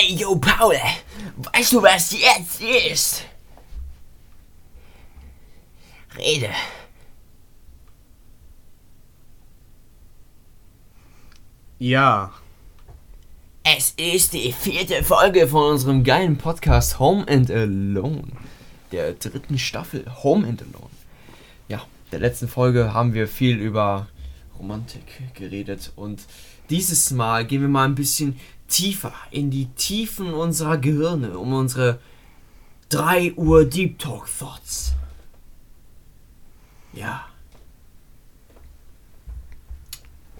Ey, yo, Paul, weißt du, was jetzt ist? Rede. Ja. Es ist die vierte Folge von unserem geilen Podcast Home and Alone. Der dritten Staffel Home and Alone. Ja, in der letzten Folge haben wir viel über Romantik geredet und dieses Mal gehen wir mal ein bisschen tiefer in die Tiefen unserer Gehirne, um unsere 3 Uhr Deep Talk Thoughts. Ja.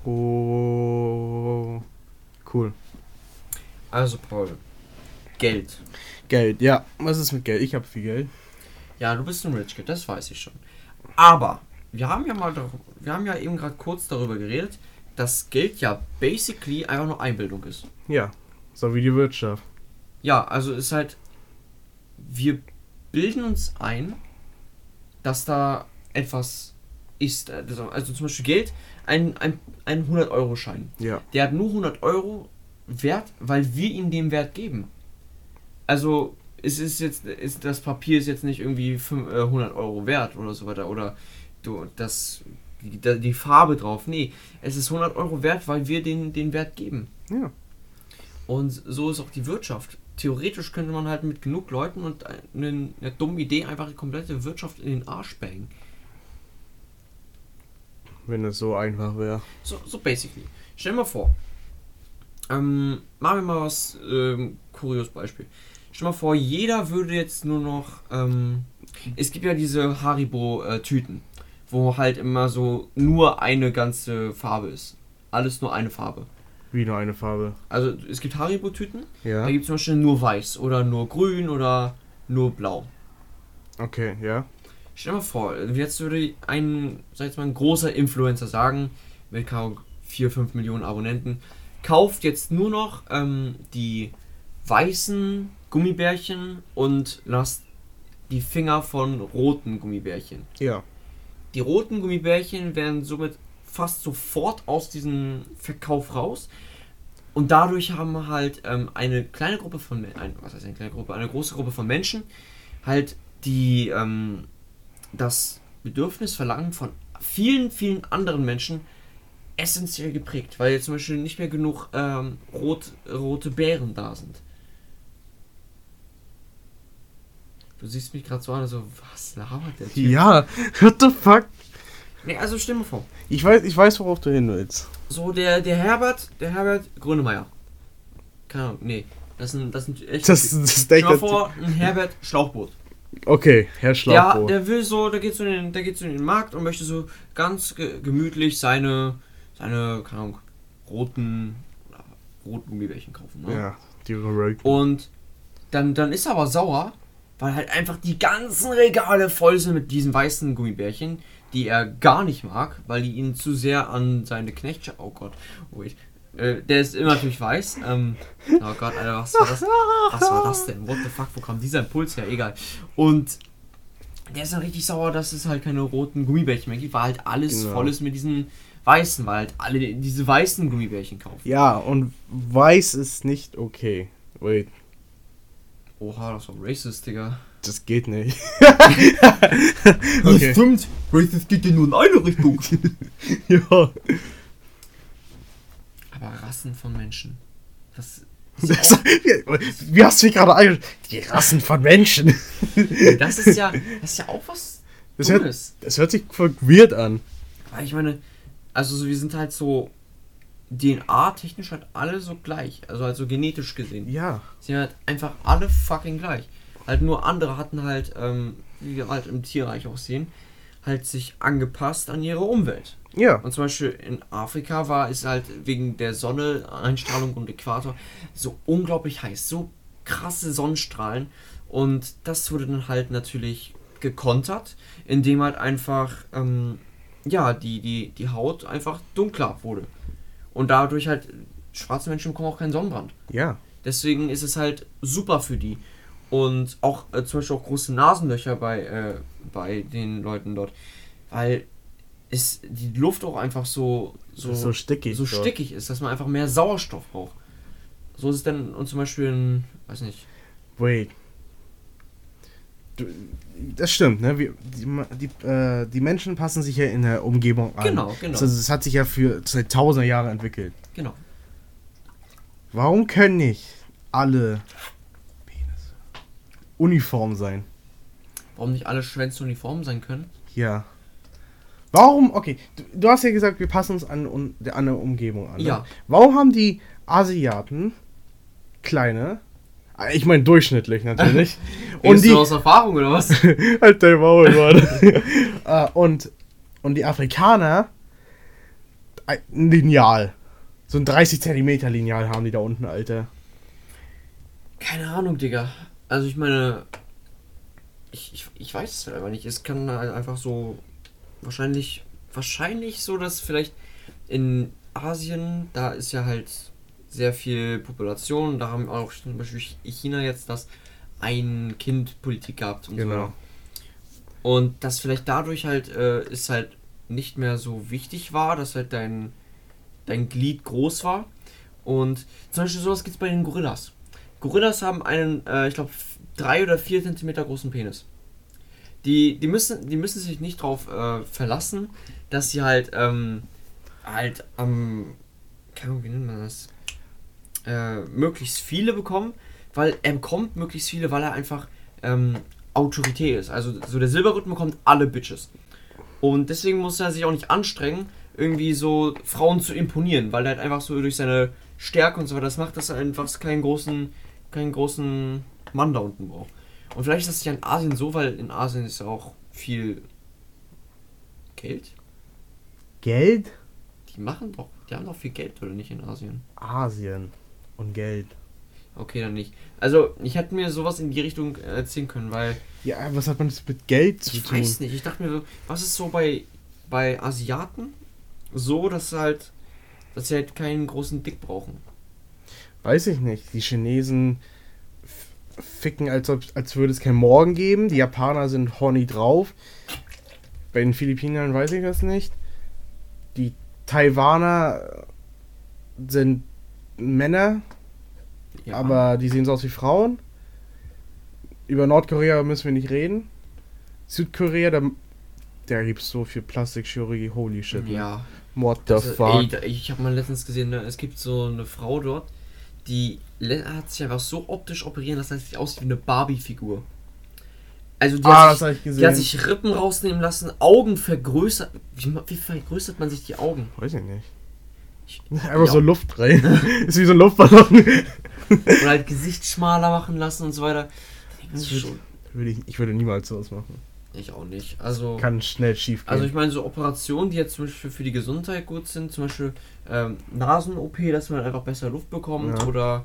Oh. Cool. Also Paul, Geld. Geld, ja. Was ist mit Geld? Ich habe viel Geld. Ja, du bist ein Rich Kid, das weiß ich schon. Aber wir haben ja mal, wir haben ja eben gerade kurz darüber geredet, dass Geld ja basically einfach nur Einbildung ist. Ja. So wie die Wirtschaft. Ja, also ist halt, wir bilden uns ein, dass da etwas ist. Also also zum Beispiel Geld, ein, ein, ein 100-Euro-Schein. Ja. Der hat nur 100 Euro Wert, weil wir ihm den Wert geben. Also es ist jetzt, ist, das Papier ist jetzt nicht irgendwie fün- äh, 100 Euro wert oder so weiter oder du, das, die, die Farbe drauf. Nee, es ist 100 Euro wert, weil wir den, den Wert geben. Ja. Und so ist auch die Wirtschaft. Theoretisch könnte man halt mit genug Leuten und eine, eine dumme Idee einfach die komplette Wirtschaft in den Arsch bangen. Wenn es so einfach wäre. So, so basically. Stell dir mal vor, ähm, machen wir mal was, ähm, kurios Beispiel. Stell dir mal vor, jeder würde jetzt nur noch, ähm, es gibt ja diese Haribo-Tüten, wo halt immer so nur eine ganze Farbe ist. Alles nur eine Farbe. Wie nur eine Farbe. Also es gibt Haribo-Tüten, Ja. da gibt es zum Beispiel nur weiß oder nur grün oder nur blau. Okay, ja. Stell dir mal vor, jetzt würde ein, sag jetzt mal, ein großer Influencer sagen, mit 4, 5 Millionen Abonnenten, kauft jetzt nur noch ähm, die weißen Gummibärchen und lasst die Finger von roten Gummibärchen. Ja. Die roten Gummibärchen werden somit fast sofort aus diesem Verkauf raus. Und dadurch haben halt ähm, eine kleine Gruppe von ein, was heißt eine kleine Gruppe, eine große Gruppe von Menschen halt die ähm, das Bedürfnis verlangen von vielen, vielen anderen Menschen essentiell geprägt, weil jetzt zum Beispiel nicht mehr genug ähm, rot, rote Beeren da sind. Du siehst mich gerade so an, also was labert der Typ? Ja. What the fuck? Nee, also mal vor. Ich weiß, ich weiß, worauf du hin willst. So, der, der Herbert, der Herbert Grönemeyer. Keine Ahnung, nee. Das sind, das sind echt. Das, das ist Stell echt mal vor, ein Herbert Schlauchboot. Okay, Herr Schlauchboot. der will so, der geht so in den, der geht so in den Markt und möchte so ganz ge gemütlich seine, seine, keine Ahnung, roten, roten Gummibärchen kaufen. Ne? ja, die Rogue. Und dann, dann ist er aber sauer, weil halt einfach die ganzen Regale voll sind mit diesen weißen Gummibärchen, die er gar nicht mag, weil die ihn zu sehr an seine Knechtschaft. Oh Gott, wait. Äh, der ist immer natürlich weiß. Ähm, oh Gott, Alter, was war das? Was war das denn? What the fuck, wo kam dieser Impuls her? Egal. Und der ist dann richtig sauer, dass es halt keine roten Gummibärchen mehr gibt, weil halt alles Genau. voll ist mit diesen weißen, weil halt alle diese weißen Gummibärchen kaufen. Ja, und weiß ist nicht okay. Wait, Oha, das war racist, Digga. das geht nicht. Das okay. stimmt. Racist geht ja nur in eine Richtung. ja. Aber Rassen von Menschen. Das, Das, wie, hast du mich gerade angeschaut? Die Rassen von Menschen. das ist ja, das ist ja auch was Das hört, Dummes. das hört sich voll weird an. Weil ich meine, also so, wir sind halt so DNA-technisch halt alle so gleich. Also halt so genetisch gesehen. Ja. Sind halt einfach alle fucking gleich. Halt nur andere hatten halt, ähm, wie wir halt im Tierreich auch sehen, halt sich angepasst an ihre Umwelt. Ja. Und zum Beispiel in Afrika war es halt wegen der Sonne, Einstrahlung und Äquator so unglaublich heiß, so krasse Sonnenstrahlen. Und das wurde dann halt natürlich gekontert, indem halt einfach, ähm, ja, die, die, die Haut einfach dunkler wurde. Und dadurch halt, schwarze Menschen bekommen auch keinen Sonnenbrand. Ja. Deswegen ist es halt super für die. Und auch äh, zum Beispiel auch große Nasenlöcher bei, äh, bei den Leuten dort. Weil es die Luft auch einfach so, so, So stickig so dort. stickig ist, dass man einfach mehr Sauerstoff braucht. So ist es dann und zum Beispiel in, weiß nicht, Wait. Das stimmt, ne? Wir, die, die, äh, die Menschen passen sich ja in der Umgebung an. Genau, genau. Also es hat sich ja für seit tausender Jahren entwickelt. genau. Warum können nicht alle Penisse uniform sein? Warum nicht alle Schwänze uniform sein können? Ja. Warum? Okay, du, du hast ja gesagt, wir passen uns an, der- an eine Umgebung an. ne? Ja. Warum haben die Asiaten kleine, ich meine durchschnittlich natürlich, und Redest die, du aus Erfahrung oder was? halt dein Maul, Mann. Äh, und, und die Afrikaner ein Lineal. So ein 30 Zentimeter Lineal haben die da unten, Alter. Keine Ahnung, Digga. Also ich meine, ich, ich, ich weiß es halt einfach nicht. Es kann halt einfach so wahrscheinlich, wahrscheinlich so, dass vielleicht in Asien, da ist ja halt sehr viel Population, da haben auch zum Beispiel China jetzt das Ein-Kind-Politik gehabt und Genau. so. Und dass vielleicht dadurch halt äh, ist halt nicht mehr so wichtig war, dass halt dein, dein Glied groß war. Und zum Beispiel sowas gibt es bei den Gorillas. Gorillas haben einen, äh, ich glaube, drei oder vier Zentimeter großen Penis. Die, die, müssen, die müssen sich nicht darauf äh, verlassen, dass sie halt, ähm, halt am, keine Ahnung, wie nennt man das, äh, möglichst viele bekommen, weil er bekommt möglichst viele, weil er einfach ähm, Autorität ist. Also so der Silberrücken bekommt alle Bitches. Und deswegen muss er sich auch nicht anstrengen, irgendwie so Frauen zu imponieren, weil er halt einfach so durch seine Stärke und so weiter das macht, dass er einfach keinen großen, keinen großen Mann da unten braucht. Und vielleicht ist das ja in Asien so, weil in Asien ist ja auch viel Geld. Geld? Die machen doch, die haben doch viel Geld, oder nicht in Asien? Asien. Und Geld. Okay, dann nicht. Also, ich hätte mir sowas in die Richtung äh, erzählen können, weil Ja, was hat man das mit Geld zu ich tun? weiß nicht. Ich dachte mir so, was ist so bei, bei Asiaten so, dass sie halt, dass sie halt keinen großen Dick brauchen? Weiß ich nicht. Die Chinesen ficken, als, ob, als würde es kein Morgen geben. Die Japaner sind horny drauf. Bei den Philippinern weiß ich das nicht. Die Taiwaner sind Männer, Ja, aber die sehen so aus wie Frauen. Über Nordkorea müssen wir nicht reden. Südkorea, da, da gibt es so viel Plastikchirurgie, holy shit. ne? Ja. What the Also, fuck? ey, ich habe mal letztens gesehen, ne, es gibt so eine Frau dort, die hat sich einfach so optisch operieren lassen, dass sie aussieht wie eine Barbie-Figur. Also die, ah, hat das sich, habe ich gesehen. die hat sich Rippen rausnehmen lassen, Augen vergrößert. Wie, wie vergrößert man sich die Augen? Weiß ich nicht. Einfach Ja. so Luft rein. ist wie so ein Luftballon. Oder halt Gesicht schmaler machen lassen und so weiter. Das schon. würde ich, ich würde niemals sowas machen. Ich auch nicht. Also. Kann schnell schief gehen. Also ich meine, so Operationen, die jetzt zum Beispiel für die Gesundheit gut sind, zum Beispiel ähm, Nasen-OP, dass man einfach besser Luft bekommt Ja. oder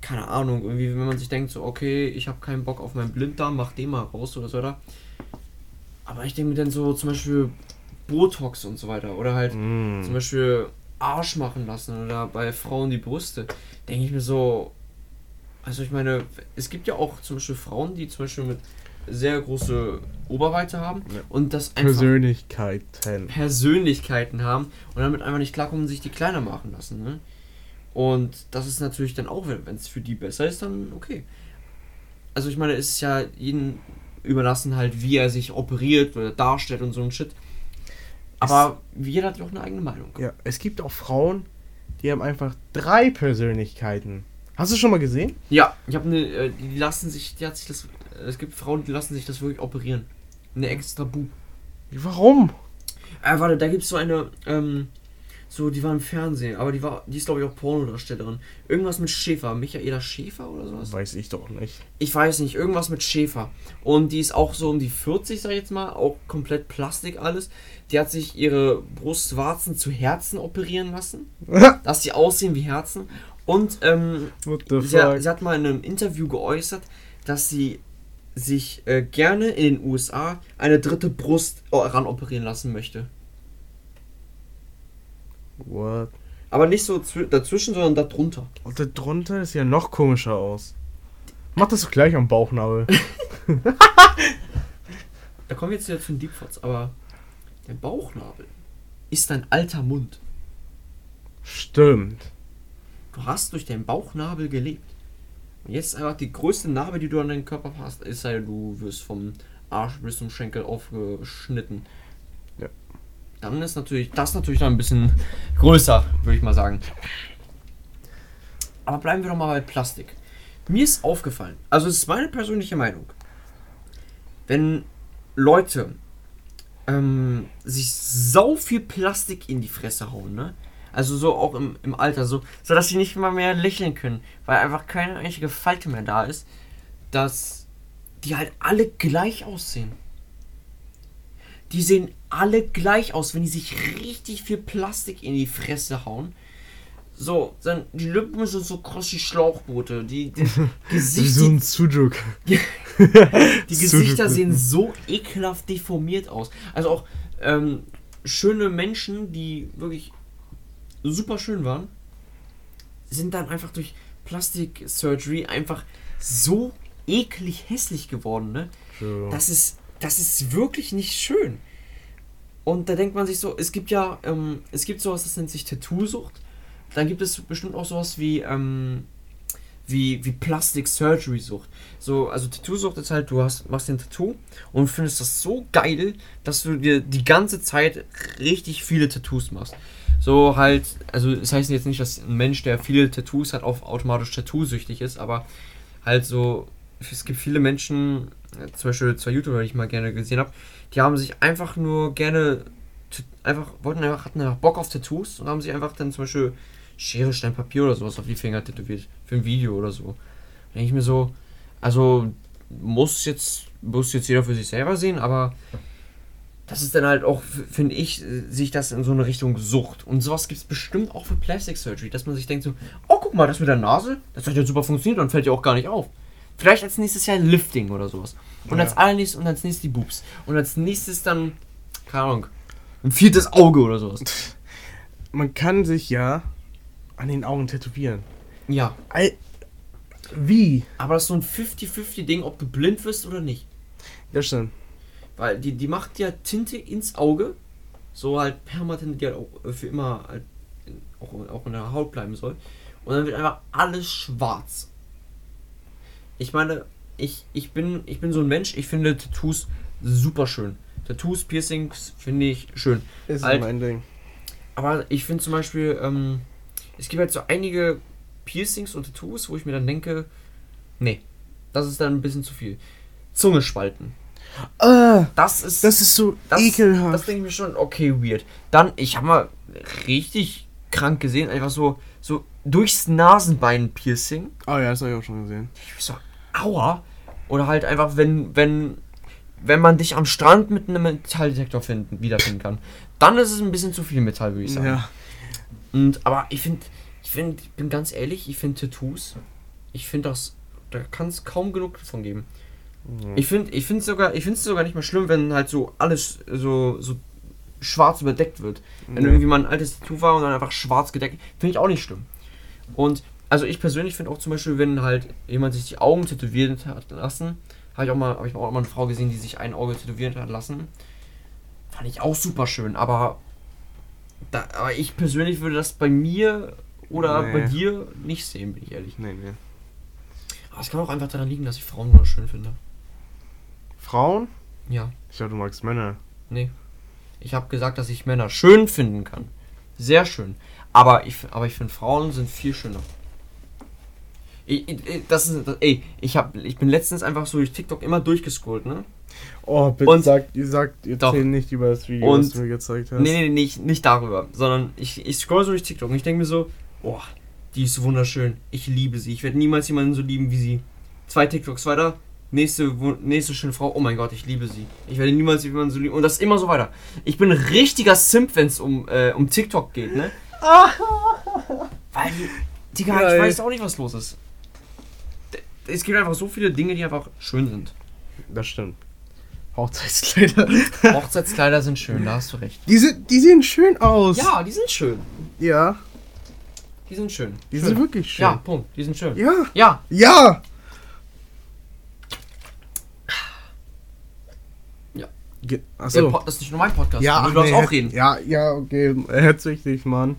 keine Ahnung, irgendwie, wenn man sich denkt, so, okay, ich habe keinen Bock auf meinen Blinddarm, mach den mal raus oder so, oder? Aber ich denke mir dann so zum Beispiel Botox und so weiter oder halt Mm. zum Beispiel Arsch machen lassen oder bei Frauen die Brüste, denke ich mir so, also ich meine, es gibt ja auch zum Beispiel Frauen, die zum Beispiel mit sehr große Oberweite haben Ja. und das einfach Persönlichkeiten. Persönlichkeiten haben und damit einfach nicht klarkommen und sich die kleiner machen lassen. Ne? Und das ist natürlich dann auch, wenn es für die besser ist, dann okay. Also ich meine, es ist ja jedem überlassen halt, wie er sich operiert oder darstellt und so ein Shit. Aber jeder hat ja auch eine eigene Meinung. Ja, es gibt auch Frauen, die haben einfach drei Persönlichkeiten. Hast du schon mal gesehen? Ja, ich habe eine, äh, die lassen sich, die hat sich das, äh, es gibt Frauen, die lassen sich das wirklich operieren. Eine extra Bub. Warum? Äh, warte, da gibt's so eine, ähm, so, die war im Fernsehen, aber die war, die ist glaube ich auch Pornodarstellerin. Irgendwas mit Schäfer, Michaela Schäfer oder sowas? Weiß ich doch nicht. Ich weiß nicht, irgendwas mit Schäfer. Und die ist auch so um die 40, sag ich jetzt mal, auch komplett Plastik alles. Die hat sich ihre Brustwarzen zu Herzen operieren lassen, dass sie aussehen wie Herzen. Und ähm, sie, hat, sie hat mal in einem Interview geäußert, dass sie sich äh, gerne in den USA eine dritte Brust äh, ran operieren lassen möchte. What? Aber nicht so zwi- dazwischen, sondern darunter. Und da drunter ist ja noch komischer aus. Mach das doch gleich am Bauchnabel. Da kommen wir jetzt wieder zu den Deepfots, aber der Bauchnabel ist ein alter Mund. Stimmt. Du hast durch deinen Bauchnabel gelebt. Und jetzt einfach die größte Narbe, die du an deinem Körper hast, ist ja, du wirst vom Arsch bis zum Schenkel aufgeschnitten. Ja. Dann ist natürlich das natürlich noch ein bisschen größer, würde ich mal sagen. Aber bleiben wir doch mal bei Plastik. Mir ist aufgefallen, also es ist meine persönliche Meinung, wenn Leute ähm, sich sau viel Plastik in die Fresse hauen, ne? Also so auch im, im Alter, so, so dass sie nicht mal mehr lächeln können, weil einfach keine einzige Falte mehr da ist, dass die halt alle gleich aussehen. Die sehen alle gleich aus, wenn die sich richtig viel Plastik in die Fresse hauen. So, dann die Lippen sind so kross wie Schlauchboote. Die, die Wie Gesichter, so ein Sujuk. die Gesichter Sujuk-Lippen. sehen so ekelhaft deformiert aus. Also auch ähm, schöne Menschen, die wirklich super schön waren, sind dann einfach durch Plastic Surgery einfach so eklig hässlich geworden, ne? So. Das ist, das ist wirklich nicht schön. Und da denkt man sich so, es gibt ja, ähm, es gibt sowas, das nennt sich Tattoo-Sucht. Dann gibt es bestimmt auch sowas wie, ähm, wie, wie Plastic Surgery Sucht. So, also Tattoo-Sucht ist halt, du hast, machst ein Tattoo und findest das so geil, dass du dir die ganze Zeit richtig viele Tattoos machst. So halt, also das heißt jetzt nicht, dass ein Mensch, der viele Tattoos hat, auch automatisch Tattoo-süchtig ist, aber halt so, es gibt viele Menschen, zum Beispiel zwei YouTuber, die ich mal gerne gesehen habe, die haben sich einfach nur gerne, einfach, wollten einfach, hatten einfach Bock auf Tattoos und haben sich einfach dann zum Beispiel Schere, Stein, Papier oder sowas auf die Finger tätowiert. Für ein Video oder so. Denke ich mir so, also muss jetzt, muss jetzt jeder für sich selber sehen, aber das ist dann halt auch, finde ich, sich das in so eine Richtung Sucht. Und sowas gibt es bestimmt auch für Plastic Surgery, dass man sich denkt so, oh guck mal, das mit der Nase, das hat ja super funktioniert und fällt ja auch gar nicht auf. Vielleicht als nächstes Jahr Lifting oder sowas. Und Ja. als allernächstes und als nächstes die Boobs. Und als nächstes dann, keine Ahnung, ein viertes Auge oder sowas. Man kann sich ja an den Augen tätowieren. Ja, Al Wie? aber das ist so ein 50-50-Ding, ob du blind wirst oder nicht. Das stimmt. Weil die, die macht ja Tinte ins Auge. So halt Permatinte, die halt auch äh, für immer halt auch, auch in der Haut bleiben soll. Und dann wird einfach alles schwarz. Ich meine, ich, ich, bin, ich bin so ein Mensch, ich finde Tattoos super schön. Tattoos, Piercings finde ich schön. Ist Alt- mein Ding. Aber ich finde zum Beispiel, ähm, es gibt halt so einige Piercings und Tattoos, wo ich mir dann denke, nee, das ist dann ein bisschen zu viel. Zunge spalten. Ah, Das ist. das ist so Das, ekelhaft. das denke ich mir schon, okay, weird. Dann, ich habe mal richtig krank gesehen, einfach so, so durchs Nasenbein Piercing. oh ja, das habe ich auch schon gesehen. Ich so, aua. Oder halt einfach, wenn, wenn, wenn man dich am Strand mit einem Metalldetektor finden, wiederfinden kann. Dann ist es ein bisschen zu viel Metall, würde ich sagen. Ja. Und, aber ich finde, ich finde, ich bin ganz ehrlich, ich finde Tattoos, ich finde das, da kann es kaum genug davon geben. Ich finde, ich finde sogar, ich finde es sogar nicht mal schlimm, wenn halt so alles so, so schwarz überdeckt wird. Wenn Ja. irgendwie mal ein altes Tattoo war und dann einfach schwarz gedeckt, finde ich auch nicht schlimm. Und also ich persönlich finde auch zum Beispiel, wenn halt jemand sich die Augen tätowieren hat lassen, habe ich auch mal, habe ich auch mal eine Frau gesehen, die sich ein Auge tätowieren hat lassen, fand ich auch super schön. Aber, da, aber ich persönlich würde das bei mir oder Nee. bei dir nicht sehen, bin ich ehrlich. Nee, nee. Aber es kann auch einfach daran liegen, dass ich Frauen wunderschön finde. Frauen? Ja. Ich glaube, du magst Männer. Nee. Ich habe gesagt, dass ich Männer schön finden kann. Sehr schön. Aber ich, aber ich finde Frauen sind viel schöner. Ich, ich, das ist, ey, ich, hab, ich bin letztens einfach so durch TikTok immer durchgescrollt, ne? Oh, bitte Und- sag, ihr sagt, ihr Doch. nicht über das Video, Und- was du mir gezeigt hast. Nee, nee, nee, nicht, nicht darüber, sondern ich, ich scroll so durch TikTok und ich denke mir so, boah, die ist wunderschön. Ich liebe sie. Ich werde niemals jemanden so lieben wie sie. Zwei TikToks weiter, nächste, nächste schöne Frau, oh mein Gott, ich liebe sie. Ich werde niemals jemanden so lieben. Und das immer so weiter. Ich bin ein richtiger Simp, wenn es um, äh, um TikTok geht, ne? Weil, die- Digga, ich Geil. weiß auch nicht, was los ist. Es gibt einfach so viele Dinge, die einfach schön sind. Das stimmt. Hochzeitskleider. Hochzeitskleider sind schön, da hast du recht. Die, sind, die sehen schön aus. Ja, die sind schön. Ja, Die sind schön. die schön. sind wirklich schön. Ja, Punkt. Die sind schön. Ja. Ja, Ja. Ja. Ge der Achso. Das ist nicht nur mein Podcast. Ja, du darfst nee, auch reden. Ja, ja, okay. Herzlich dich, Mann.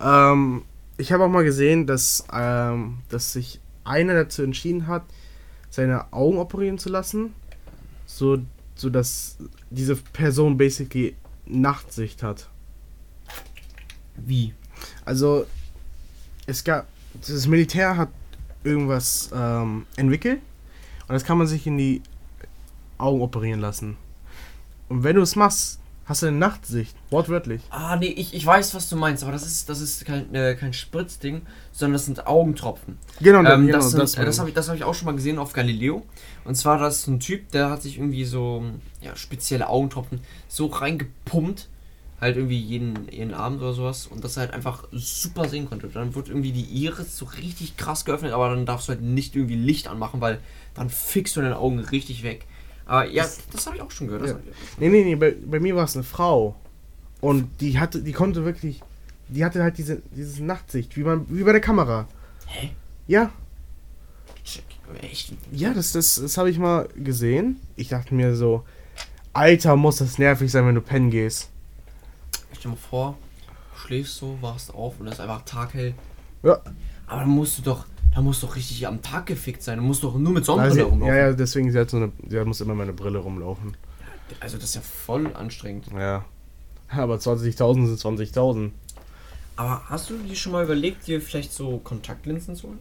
Ähm, ich habe auch mal gesehen, dass, ähm, dass sich einer dazu entschieden hat, seine Augen operieren zu lassen, so, so dass diese Person basically Nachtsicht hat. Wie? Also, es gab, das Militär hat irgendwas ähm, entwickelt und das kann man sich in die Augen operieren lassen. Und wenn du es machst, hast du eine Nachtsicht, wortwörtlich. Ah, nee, ich, ich weiß, was du meinst, aber das ist, das ist kein, äh, kein Spritzding, sondern das sind Augentropfen. Genau, Ähm, genau, das sind, das äh, das habe ich, das hab ich auch schon mal gesehen auf Galileo. Und zwar, das ist ein Typ, der hat sich irgendwie so ja, spezielle Augentropfen so reingepumpt, halt irgendwie jeden, jeden Abend oder sowas, und dass er halt einfach super sehen konnte. Dann wird irgendwie die Iris so richtig krass geöffnet, aber dann darfst du halt nicht irgendwie Licht anmachen, weil dann fixst du deine Augen richtig weg. Aber ja, das, habe ich auch schon gehört. Das Ja. ich- Nee, nee, nee, bei, bei mir war es eine Frau. Und die hatte, die konnte wirklich, die hatte halt diese, diese Nachtsicht, wie, man, wie bei der Kamera. Hä? Ja, Check. Echt? ja, das, das, das habe ich mal gesehen. Ich dachte mir so, Alter, muss das nervig sein, wenn du pennen gehst. Stell dir mal vor, schläfst so, wachst auf und es ist einfach taghell. Ja. Aber dann musst du doch, musst du doch richtig am Tag gefickt sein. Du musst doch nur mit Also, Sonnenbrille rumlaufen. ja, ja, deswegen, sie hat so eine, sie muss immer meine Brille rumlaufen. Also das ist ja voll anstrengend. Ja. Aber 20.000 sind 20.000. Aber hast du dir schon mal überlegt, dir vielleicht so Kontaktlinsen zu holen?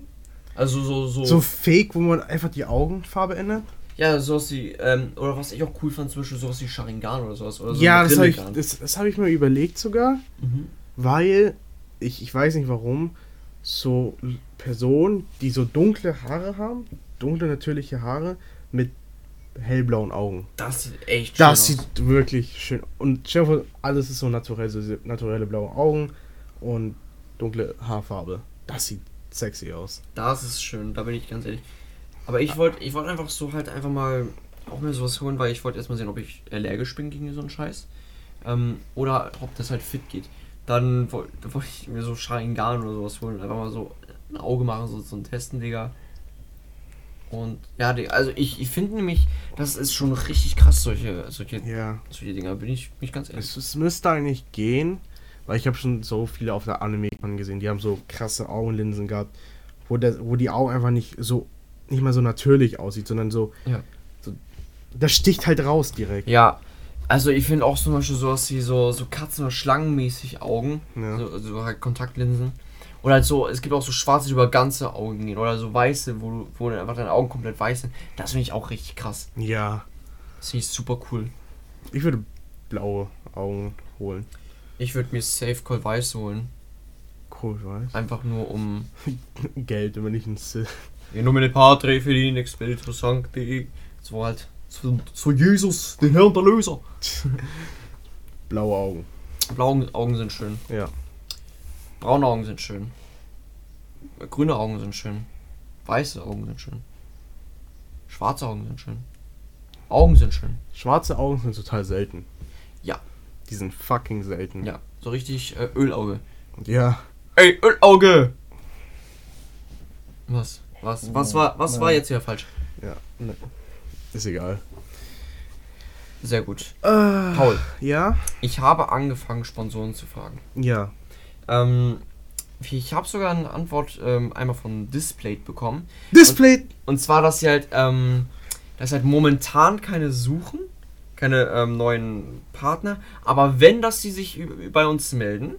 Also so, so. So fake, wo man einfach die Augenfarbe ändert? ja, sowas wie, ähm, oder was ich auch cool fand, zum Beispiel sowas wie Sharingan oder sowas. Oder so ja, das habe ich, das, das hab ich mir überlegt sogar. Mhm. weil ich, ich weiß nicht warum, so Personen, die so dunkle Haare haben, dunkle natürliche Haare mit hellblauen Augen. Das sieht echt Das schön sieht wirklich schön Und stell dir vor, alles ist so naturell, so naturelle blaue Augen und dunkle Haarfarbe. Das sieht sexy aus. Das ist schön, da bin ich ganz ehrlich. Aber ich wollte ich wollte einfach so halt einfach mal auch mir sowas holen, weil ich wollte erstmal sehen, ob ich allergisch bin gegen so einen Scheiß. Ähm, oder ob das halt fit geht. Dann wollte wollt ich mir so Sharingan oder sowas holen. Einfach mal so ein Auge machen, so, ein Testen, Digga. Und ja, Digga, also ich, ich finde nämlich, das ist schon richtig krass, solche, solche, Ja. solche Dinger, bin ich, bin ich ganz ehrlich. Es, es müsste eigentlich gehen, weil ich habe schon so viele auf der anime gesehen, die haben so krasse Augenlinsen gehabt, wo, der, wo die Augen einfach nicht so, nicht mal so natürlich aussieht, sondern so, Ja. so das sticht halt raus direkt. Ja, also ich finde auch zum Beispiel sowas wie so, so Katzen- oder Schlangenmäßig Augen. Ja. So, so halt Kontaktlinsen. Oder halt so, es gibt auch so schwarze, die über ganze Augen gehen. Oder so weiße, wo, du, wo einfach deine Augen komplett weiß sind. Das finde ich auch richtig krass. Ja, Das finde ich super cool. ich würde blaue Augen holen. Ich würde mir Safe Call Weiß holen. Cool, weiß. Einfach nur um. Geld, wenn ich ein Sil In nomine Patri Filin Expeditor Sancti. So halt. Zu, zu Jesus, den Herrn der Löser. blaue Augen. Blaue Augen sind schön. Ja. Braune Augen sind schön. Grüne Augen sind schön. Weiße Augen sind schön. Schwarze Augen sind schön. Augen sind schön. Schwarze Augen sind total selten. Ja. Die sind fucking selten. Ja, so richtig äh, Ölauge. Ja. Ey, Ölauge! Was? Was? Was war, was war jetzt hier falsch? Ja. Ne. Ist egal. Sehr gut. Äh, Paul, Ja? ich habe angefangen, Sponsoren zu fragen. Ja. Ähm, ich habe sogar eine Antwort ähm, einmal von Displayed bekommen. Display! Und zwar, dass sie halt, ähm, dass halt momentan keine suchen, keine ähm, neuen Partner, aber wenn, dass sie sich bei uns melden,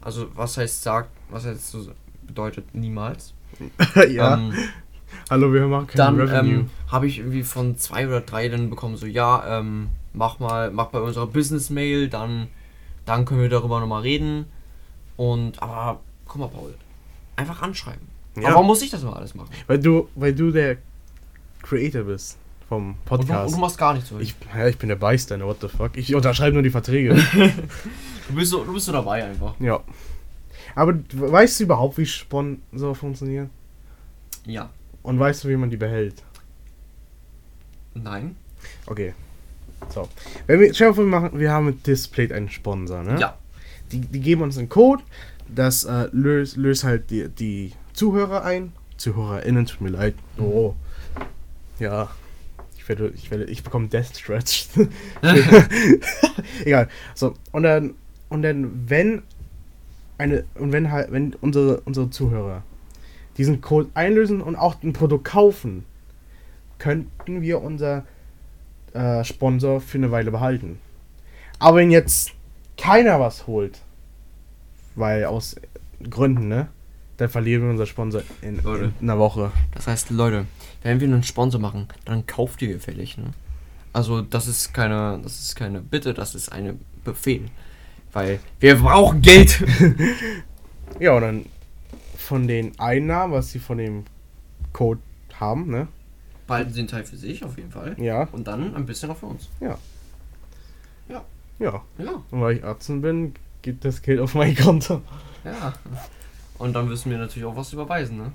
also was heißt sagt, was heißt so bedeutet niemals, ja. ähm, Hallo, wir machen kein dann Revenue. ähm, habe ich irgendwie von zwei oder drei dann bekommen, so ja, ähm, mach mal, mach bei unserer Business-Mail, dann, dann können wir darüber nochmal reden. Und, aber, guck mal, Paul, einfach anschreiben. Ja. Aber warum muss ich das immer alles machen? Weil du, weil du der Creator bist vom Und du, Podcast. und du machst gar nichts ich, ja, ich bin der Bystander, what the fuck. Ich unterschreibe nur die Verträge. Du bist so, du bist so dabei einfach. ja. Aber weißt du überhaupt, wie Sponsor funktionieren? Ja. Und weißt du, wie man die behält? Nein. Okay. So. Wenn wir, stell dir vor, wir, machen, wir haben mit Displayed einen Sponsor, ne? Ja. Die, die geben uns einen Code, das äh, löst, löst halt die, die Zuhörer ein. ZuhörerInnen, tut mir leid. Oh. Ja. Ich werde, ich werde, ich bekomme Death Stretch. Egal. So, und dann, und dann, wenn eine und wenn halt wenn unsere unsere Zuhörer diesen Code einlösen und auch ein Produkt kaufen, könnten wir unser äh, Sponsor für eine Weile behalten. Aber wenn jetzt keiner was holt, weil aus Gründen, ne, dann verlieren wir unser Sponsor in, in einer Woche. Das heißt, Leute, wenn wir einen Sponsor machen, dann kauft ihr gefällig, ne? Also das ist keine, das ist keine Bitte, das ist eine Befehl. Weil wir brauchen Geld. Ja, und dann von den Einnahmen, was sie von dem Code haben, ne? Behalten sie einen Teil für sich, auf jeden Fall. Ja, Und dann ein bisschen auch für uns. ja. Ja. Und weil ich Arzt bin, geht das Geld auf mein Konto. Ja. Und dann müssen wir natürlich auch was überweisen, ne?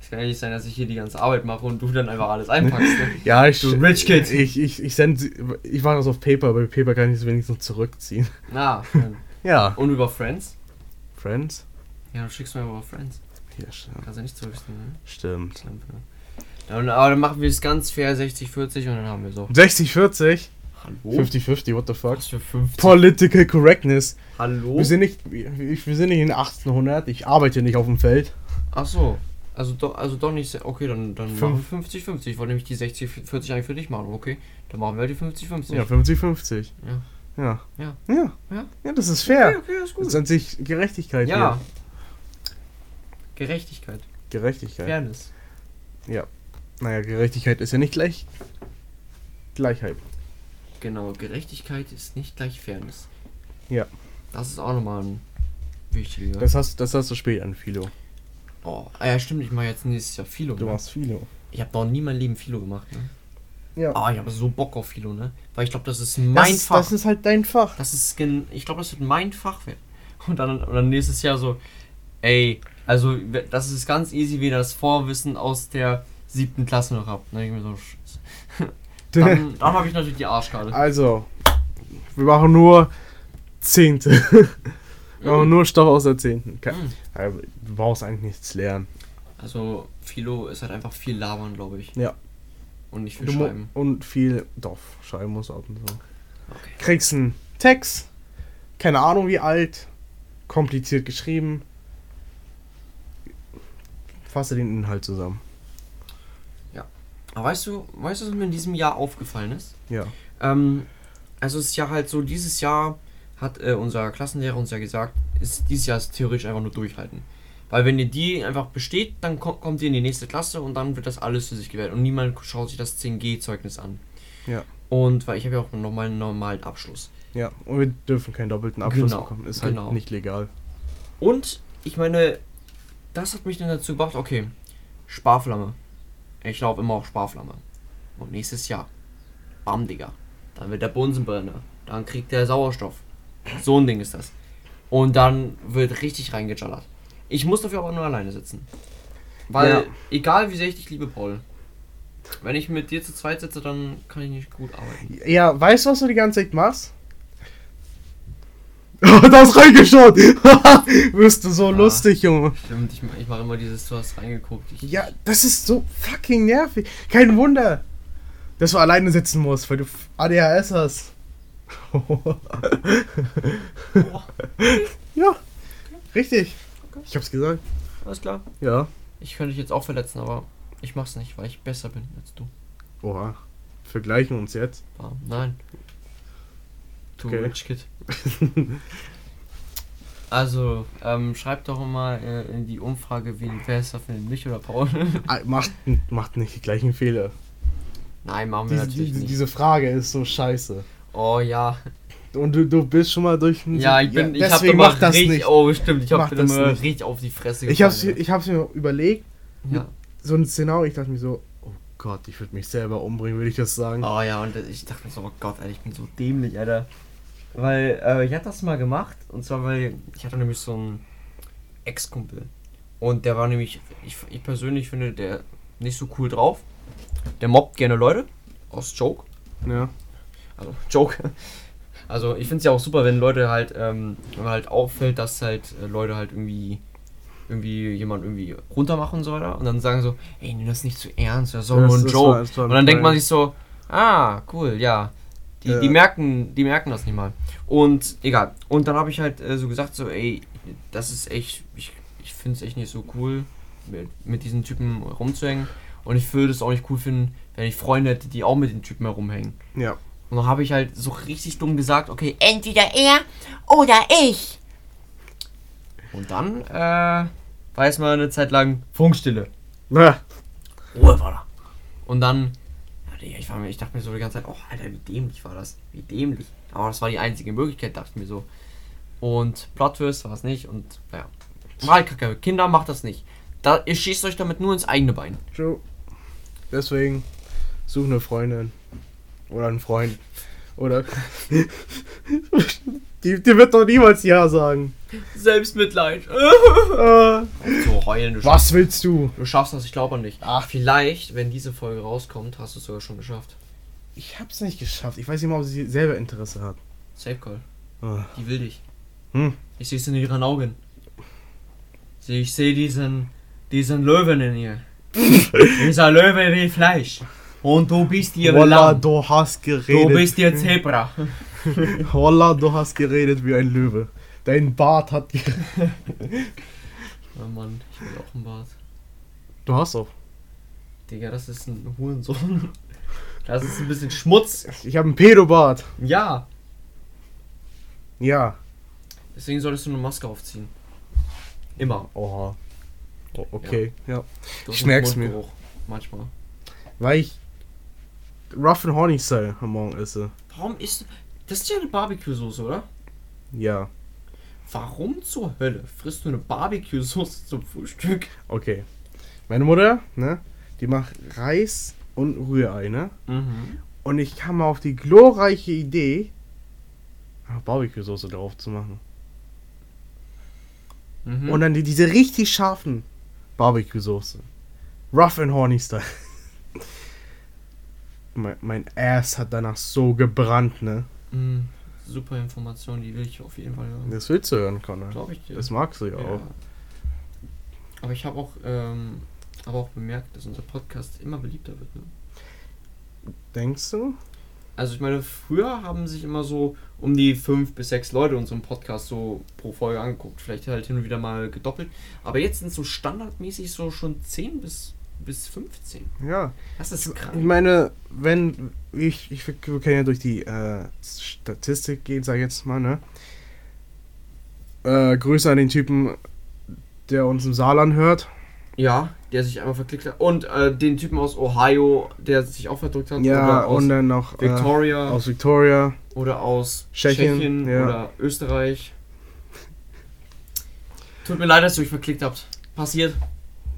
Es kann ja nicht sein, dass ich hier die ganze Arbeit mache und du dann einfach alles einpackst, ne? Ja, ich. Du Rich Kid. Ich, ich, ich send Ich mache das auf Paper, aber Paper kann ich es wenigstens zurückziehen. Na, schön. Ja. Und über Friends? Friends? Ja, du schickst mir über Friends. Ja, stimmt. Kannst ja nicht zurückziehen, ne? Stimmt. Dann, aber dann machen wir es ganz fair 60-40 und dann haben wir so. 60, 40? Hallo? 50-50, what the fuck? Was für 50? Political Correctness. Hallo? Wir sind nicht, wir, sind nicht in 1800, ich arbeite nicht auf dem Feld. Ach so. Also doch, also doch nicht. Okay, dann, dann Fünf. machen wir 50-50. Ich wollte nämlich die 60-40 eigentlich für dich machen. Okay, dann machen wir halt die 50-50. Ja, 50-50. Ja. Ja. Ja. Ja. Ja. Ja, das ist fair. Okay, okay, ist Das gut. ist an sich Gerechtigkeit Ja. hier. Gerechtigkeit. Gerechtigkeit. Fairness. Naja, Gerechtigkeit ist ja nicht gleich Gleichheit. Genau, Gerechtigkeit ist nicht gleich Fairness. Ja. Das ist auch nochmal ein wichtiger. Das hast, das hast du spät an Philo. oh, ah ja, stimmt, ich mache jetzt nächstes Jahr Philo. Du ne? machst Philo. Ich habe noch nie mein Leben Philo gemacht, ne? Ja. Ah, ich habe so Bock auf Philo, ne? Weil ich glaube, das ist mein das, ist, Fach. das ist halt dein Fach. Das ist gen ich glaube, das wird mein Fach werden. Und dann, und dann nächstes Jahr so, ey, also das ist ganz easy, wie ihr das Vorwissen aus der siebten Klasse noch habt. Ne? Ich mir so. Dann, dann habe ich natürlich die Arschkarte. Also, wir machen nur Zehnte. wir machen nur Stoff aus der Zehnten. Ke- Mhm. Du brauchst eigentlich nichts lernen. Also Philo ist halt einfach viel labern, glaube ich. Ja. Und nicht viel Du schreiben. und viel, doch, schreiben muss auch und so. Okay. Kriegst einen Text, keine Ahnung wie alt, kompliziert geschrieben. Fasse den Inhalt zusammen. Aber weißt du, weißt du, was mir in diesem Jahr aufgefallen ist? Ja. Ähm, also es ist ja halt so, dieses Jahr hat äh, unser Klassenlehrer uns ja gesagt, ist dieses Jahr ist theoretisch einfach nur durchhalten. Weil wenn ihr die einfach besteht, dann ko kommt ihr in die nächste Klasse und dann wird das alles für sich gewählt. Und niemand schaut sich das 10G-Zeugnis an. Ja. Und weil ich habe ja auch nochmal einen normalen Abschluss. Ja, und wir dürfen keinen doppelten Abschluss Genau, bekommen. Ist halt genau. nicht legal. Und ich meine, das hat mich dann dazu gebracht, okay, Sparflamme. Ich glaube immer auf Sparflamme. Und nächstes Jahr, bam, Digga. Dann wird der Bunsenbrenner. Dann kriegt der Sauerstoff. So ein Ding ist das. Und dann wird richtig reingejallert. Ich muss dafür aber nur alleine sitzen. Weil, Ja. egal wie sehr ich dich liebe, Paul, wenn ich mit dir zu zweit sitze, dann kann ich nicht gut arbeiten. Ja, weißt du, was du die ganze Zeit machst? da hast reingeschaut! Wirst du so Ah. lustig, Junge. Stimmt, ich, ich mache immer dieses, du hast reingeguckt. Ich, Ja, das ist so fucking nervig. Kein Wunder, dass du alleine sitzen musst, weil du ADHS hast. ja, richtig. Ich hab's gesagt. Alles klar. Ja. Ich könnte dich jetzt auch verletzen, aber ich mach's nicht, weil ich besser bin als du. Oha. Vergleichen uns jetzt. Ah, nein. Du Okay. Rich Kid. Also, ähm, schreibt doch mal äh, in die Umfrage, wen wer ist da findet, mich oder Paul? Ah, Macht, macht nicht die gleichen Fehler. Nein, machen wir Diese, natürlich diese, nicht. diese Frage ist so scheiße. oh ja. Und du, du bist schon mal durch. den- Ja, ich bin, ich hab deswegen mach das richtig, nicht. oh stimmt, ich hab das immer nicht. richtig auf die Fresse Ich hab's, ich hab's mir überlegt, ja. so ein Szenario, ich dachte mir so, oh Gott, ich würde mich selber umbringen, würde ich das sagen. Oh ja, und ich dachte mir so, oh Gott, Alter, ich bin so dämlich, Alter. Weil, äh, ich hatte das mal gemacht, und zwar, weil ich hatte nämlich so einen Ex-Kumpel. Und der war nämlich, ich, ich persönlich finde, der nicht so cool drauf. Der mobbt gerne Leute, aus Joke. Ja. Also, Joke. Also, ich finde es ja auch super, wenn Leute halt, ähm, wenn man halt auffällt, dass halt äh, Leute halt irgendwie irgendwie jemand irgendwie runtermachen und so weiter und dann sagen so, ey, nimm das nicht zu ernst, das ist doch nur ein Joke. und dann denkt man sich so, ah, cool, ja. Die, Ja. die, merken, die merken das nicht mal. Und egal. Und dann habe ich halt äh, so gesagt, so, ey, das ist echt, ich, ich finde es echt nicht so cool, mit, mit diesen Typen rumzuhängen. Und ich würde es auch nicht cool finden, wenn ich Freunde hätte, die auch mit den Typen herumhängen. Ja. Und dann habe ich halt so richtig dumm gesagt, okay, entweder er oder ich. Und dann äh, war erstmal eine Zeit lang Funkstille. Na, Ruhe war da. Und dann, ja, Ich, war mir, ich dachte mir so die ganze Zeit, oh, Alter, wie dämlich war das. Wie dämlich. Aber das war die einzige Möglichkeit, dachte ich mir so. Und Plotwist war es nicht und, naja. Mal kacke. Kinder, macht das nicht. Da, ihr schießt euch damit nur ins eigene Bein. True. Deswegen such eine Freundin. Oder einen Freund. Oder. die, die wird doch niemals Ja sagen. Selbstmitleid. Äh, so heulen, du was willst du? Du schaffst das, ich glaube an dich. Ach, vielleicht, wenn diese Folge rauskommt, hast du es sogar schon geschafft. Ich hab's nicht geschafft. Ich weiß nicht mal, ob sie selber Interesse hat. Safe Call. Ah. Die will dich. Hm. Ich sehe es in ihren Augen. Ich sehe diesen, diesen Löwen in ihr. Dieser Löwe wie Fleisch. Und du bist ihr Wallah, Lamm. du hast Du geredet. bist ihr Zebra. Wallah, du hast geredet wie ein Löwe. Dein Bart hat. Oh Mann, ich will auch einen Bart. Du hast auch. Digga, das ist ein Hurensohn. Das ist ein bisschen Schmutz. Ich habe einen Pedobart. Ja. Ja. Deswegen solltest du eine Maske aufziehen. Immer. Oha. Oh, okay, ja. Du Ich merk's mir. Manchmal. Weil ich Rough and Horny Style am Morgen esse. Warum ist. Das ist ja eine Barbecue-Soße, oder? Ja. Warum zur Hölle frisst du eine Barbecue-Soße zum Frühstück? Okay. Meine Mutter, ne? Die macht Reis und Rührei, ne? Mhm. Und ich kam auf die glorreiche Idee, Barbecue-Soße drauf zu machen. Mhm. Und dann die, diese richtig scharfen Barbecue-Soße. Rough and Horny Style. Mein, mein Ass hat danach so gebrannt, ne? Mhm. Super Information, die will ich auf jeden Fall hören. Das willst du hören, Connor. Glaube ich dir. Das magst du ja, ja. auch. Aber ich habe auch, ähm, aber auch bemerkt, dass unser Podcast immer beliebter wird. Ne? Denkst du? Also ich meine, früher haben sich immer so um die fünf bis sechs Leute unseren Podcast so pro Folge angeguckt. Vielleicht halt hin und wieder mal gedoppelt. Aber jetzt sind so standardmäßig so schon 10 bis, bis 15. Ja. Das ist Ich krank. meine, wenn ich, ich wir können ja durch die äh, Statistik gehen, sag ich jetzt mal, ne? Äh, Grüße an den Typen, der uns im Saarland hört. Ja, der sich einmal verklickt hat. Und äh, den Typen aus Ohio, der sich auch verdrückt hat. Ja, und dann noch äh, Victoria. aus Victoria. oder aus Tschechien, Tschechien, ja. oder Österreich. Tut mir leid, dass ihr euch verklickt habt. Passiert.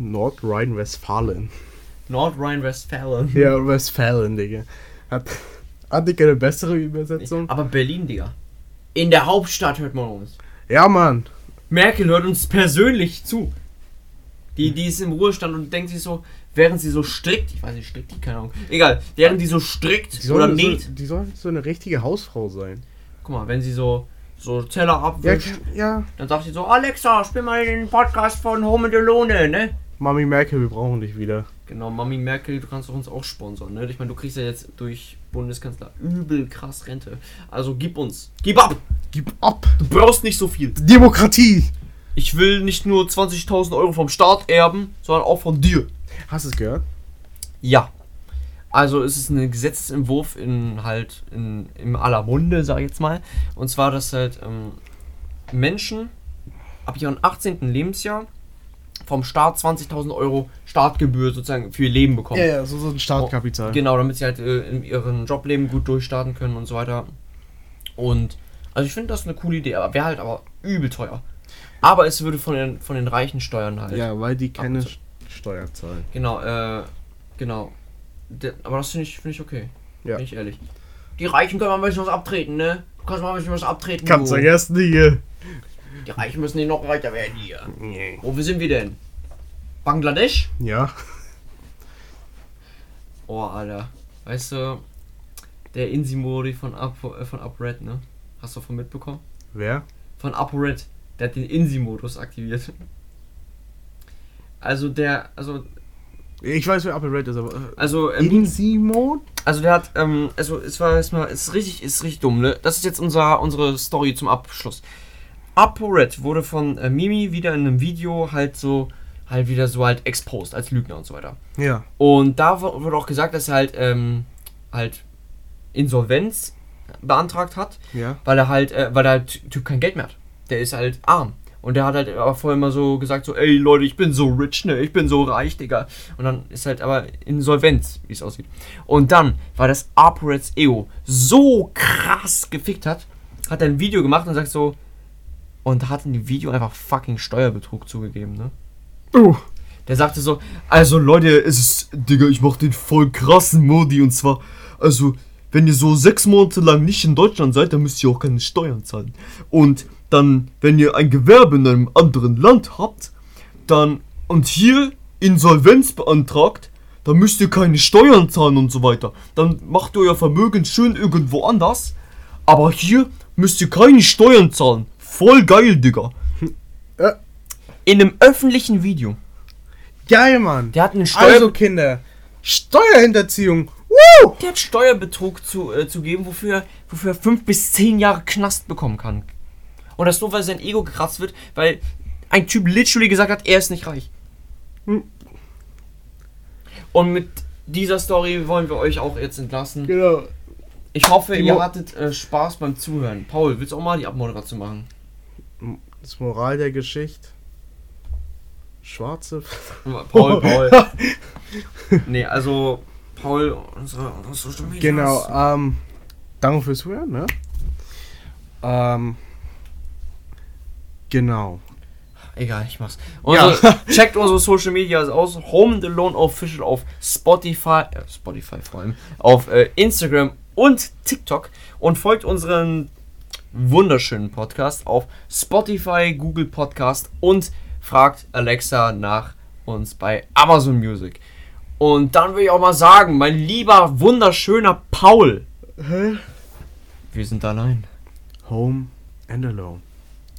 Nordrhein-Westfalen. Nordrhein-Westfalen. Ja, Westfalen, Digga. Hat, hat Digga eine bessere Übersetzung? Aber Berlin, Digga. In der Hauptstadt hört man uns. Ja, Mann. Merkel hört uns persönlich zu. Die, die ist im Ruhestand und denkt sich so, während sie so strickt, ich weiß nicht, strickt die, keine Ahnung, egal, während die so strickt Die oder näht, so, die soll so eine richtige Hausfrau sein. guck mal, wenn sie so, so Teller Ja, abwischt, ja. dann sagt sie so, Alexa, spiel mal den Podcast von Home and Alone, ne? Mami Merkel, wir brauchen dich wieder. Genau, Mami Merkel, du kannst doch uns auch sponsern, ne? Ich meine, du kriegst ja jetzt durch Bundeskanzler übel krass Rente. Also gib uns. Gib ab! Gib ab! Du brauchst nicht so viel. Demokratie! Ich will nicht nur 20.000 Euro vom Staat erben, sondern auch von dir. Hast du es gehört? Ja. Also es ist ein Gesetzentwurf in halt in, im aller Munde, sag ich jetzt mal. Und zwar, dass halt ähm, Menschen ab ihrem 18. Lebensjahr vom Staat 20.000 Euro Startgebühr sozusagen für ihr Leben bekommen. Ja, ja, so, so ein Startkapital. Genau, damit sie halt äh, in ihrem Jobleben gut durchstarten können und so weiter. Und also ich finde das eine coole Idee, aber wäre halt aber übel teuer. Aber es würde von den von den reichen Steuern halt. Ja, weil die keine Steuer zahlen. Genau, äh, genau. Der, aber das finde ich, finde ich okay. Ja. Bin ich ehrlich. Die Reichen können mal ein bisschen was abtreten, ne? Du kannst mal ein bisschen was abtreten. Kannst du. vergessen, Digga. Die Reichen müssen nicht noch reicher werden hier. Nee. Wo sind wir denn? Bangladesch? Ja. Oh, Alter. Weißt du, der Insi-Modi von, Apo, äh, von UpRed, ne? Hast du davon mitbekommen? Wer? Von ApoRed. Der hat den Insi-Modus aktiviert. Also der, also Ich weiß, wer Upper Red ist, aber. äh, Also, ähm, In Simon? Also der hat, ähm, also es war erstmal, es ist richtig, ist richtig dumm, ne? Das ist jetzt unser, unsere Story zum Abschluss. ApoRed wurde von äh, Mimi wieder in einem Video halt so, halt wieder so halt exposed als Lügner und so weiter. Ja. Und da wurde auch gesagt, dass er halt, ähm, halt Insolvenz beantragt hat, Ja. weil er halt, äh, weil der halt Typ kein Geld mehr hat. Der ist halt arm. Und der hat halt aber vorher immer so gesagt, so, ey Leute, ich bin so rich, ne? Ich bin so reich, Digga. Und dann ist halt aber Insolvenz, wie es aussieht. Und dann, weil das ApoReds Ego so krass gefickt hat, hat er ein Video gemacht und sagt so, und hat in dem Video einfach fucking Steuerbetrug zugegeben, ne? Uh. Der sagte so, also Leute, es ist, Digga, ich mach den voll krassen Modi und zwar, also, wenn ihr so sechs Monate lang nicht in Deutschland seid, dann müsst ihr auch keine Steuern zahlen. Und dann, wenn ihr ein Gewerbe in einem anderen Land habt, dann, und hier Insolvenz beantragt, dann müsst ihr keine Steuern zahlen und so weiter. Dann macht ihr euer Vermögen schön irgendwo anders, aber hier müsst ihr keine Steuern zahlen. Voll geil, Digga. Ja. In einem öffentlichen Video. Geil, Mann. Der hat einen Steuer Also, Kinder, Steuerhinterziehung. Woo! der hat Steuerbetrug zu, äh, zu geben, wofür, wofür er fünf bis zehn Jahre Knast bekommen kann. Und das nur, weil sein Ego gekratzt wird, weil ein Typ literally gesagt hat, er ist nicht reich. Hm. Und mit dieser Story wollen wir euch auch jetzt entlassen. Genau. Ich hoffe, Die ihr hattet äh, Spaß beim Zuhören. Paul, willst du auch mal die Abmoderation machen? Das Moral der Geschichte. Schwarze. Paul, Paul. nee, also, Paul, unsere, unsere Social Media. Genau, ähm, danke fürs Zuhören, ne? Ähm, genau. Egal, ich mach's. Unsere, Checkt unsere Social Medias aus. Home and Alone Official auf Spotify, äh, Spotify vor allem, auf äh, Instagram und TikTok und folgt unseren wunderschönen Podcast auf Spotify, Google Podcast und fragt Alexa nach uns bei Amazon Music. Und dann will ich auch mal sagen, mein lieber, wunderschöner Paul, Hä? wir sind allein. Home and alone.